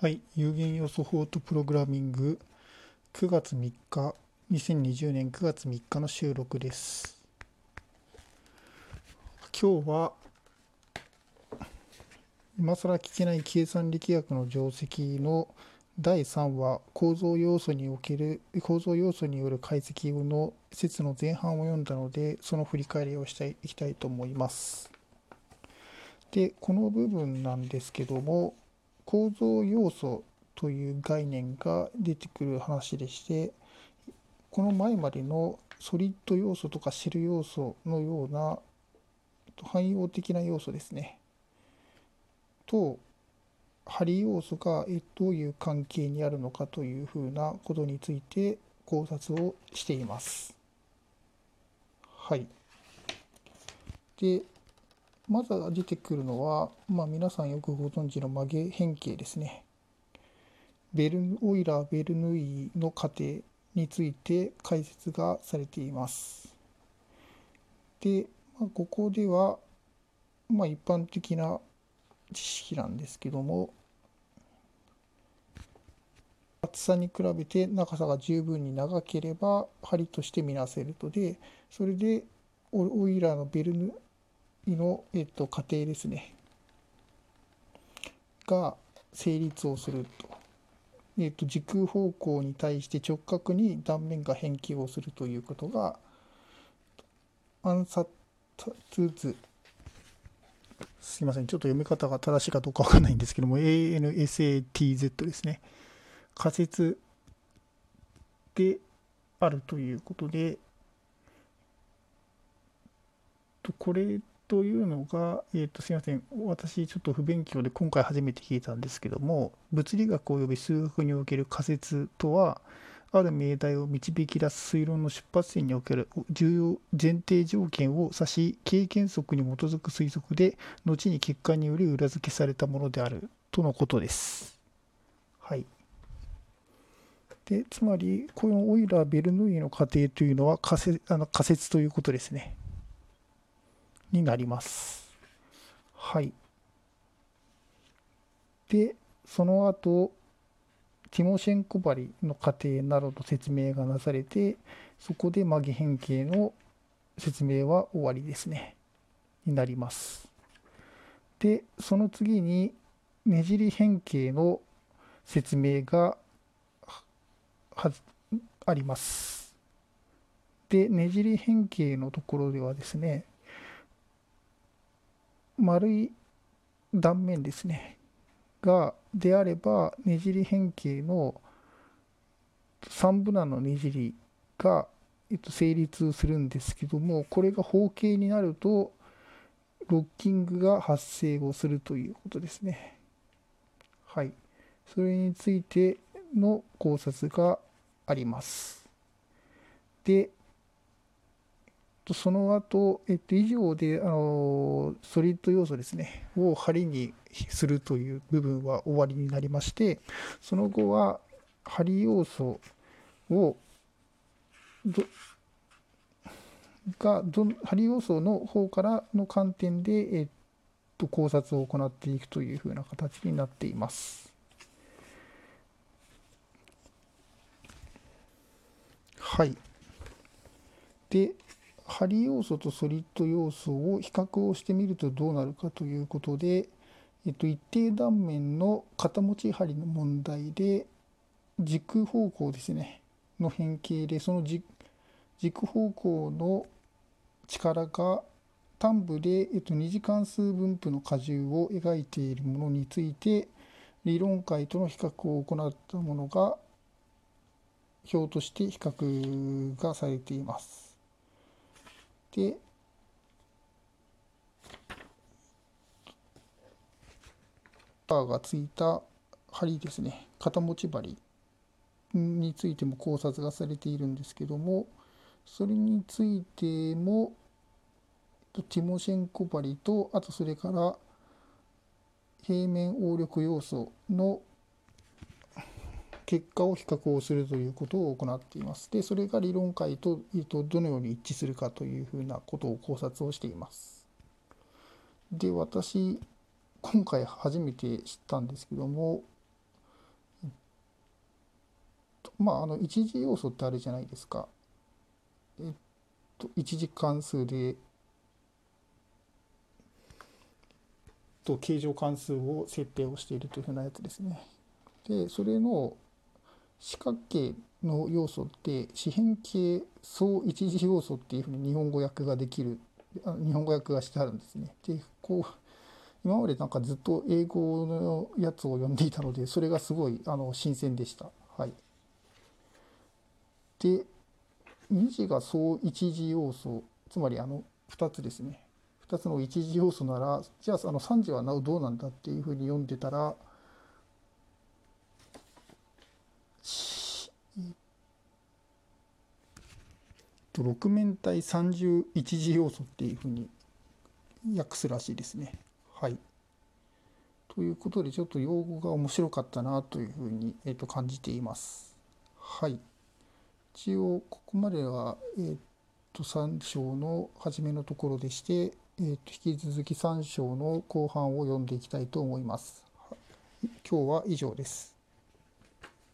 はい、有限要素フォートプログラミング9月3日、2020年9月3日の収録です。今日は今更聞けない計算力学の定石の第3話構造要素における構造要素による解析の説の前半を読んだのでその振り返りをしたいいきたいと思います。でこの部分なんですけども構造要素という概念が出てくる話でしてこの前までのソリッド要素とかシェル要素のような汎用的な要素ですねと針要素がどういう関係にあるのかというふうなことについて考察をしています。はい。でまず出てくるのは、まあ、皆さんよくご存知の曲げ変形ですね。ベルオイラー・ベルヌイの過程について解説がされています。で、まあ、ここでは、まあ、一般的な知識なんですけども厚さに比べて長さが十分に長ければ針として見なせるとでそれでオイラーのベルヌイの、えっと、過程ですね。が成立をすると。えっと、時空方向に対して直角に断面が変形をするということがアンサトゥズすいません。ちょっと読み方が正しいかどうかわかんないんですけども ANSATZ ですね。仮説であるということでこれというのが、えー、とすみません、私、ちょっと不勉強で今回初めて聞いたんですけども、物理学及び数学における仮説とは、ある命題を導き出す推論の出発点における重要前提条件を指し、経験則に基づく推測で、後に結果により裏付けされたものであるとのことです。はい。でつまり、このオイラー・ベルヌイの過程というのは仮説あの仮説ということですね。になります。はい。で、その後、ティモシェンコ針の過程などの説明がなされて、そこで曲げ変形の説明は終わりですね。になります。で、その次に、ねじり変形の説明があります。で、ねじり変形のところではですね、丸い断面ですね。がであればねじり変形の3分断のねじりが、えっと、成立するんですけどもこれが方形になるとロッキングが発生をするということですね。はい。それについての考察があります。でその後、えっと、以上で、あのソリッド要素ですね、を針にするという部分は終わりになりまして、その後は針要素をどがど針要素の方からの観点で、えっと、考察を行っていくというふうな形になっています。はい。で、針要素とソリッド要素を比較をしてみるとどうなるかということで、えっと、一定断面の片持ち針の問題で軸方向ですねの変形でその軸方向の力が端部で、えっと、二次関数分布の荷重を描いているものについて理論解との比較を行ったものが表として比較がされています。でバーがついた針ですね。片持ち針についても考察がされているんですけどもそれについてもティモシェンコ針とあとそれから平面応力要素の結果を比較をするということを行っています。で、それが理論解と,、えー、とどのように一致するかというふうなことを考察をしています。で、私、今回初めて知ったんですけども、まああの一次要素ってあるじゃないですか。えっと一次関数でと形状関数を設定をしているというふうなやつですね。でそれの四角形の要素って四辺形相一次要素っていうふうに日本語訳ができる日本語訳がしてあるんですね。でこう今までなんかずっと英語のやつを読んでいたのでそれがすごいあの新鮮でした。はい、で2次が相一次要素つまりあの2つですね2つの一次要素ならじゃああの3次はなおどうなんだっていうふうに読んでたら6面体三重一次要素っていうふうに訳すらしいですね。はい。ということでちょっと用語が面白かったなというふうに、えー、と感じています。はい。一応ここまでは、えー、と3章の初めのところでして、えー、と引き続き3章の後半を読んでいきたいと思います。今日は以上です。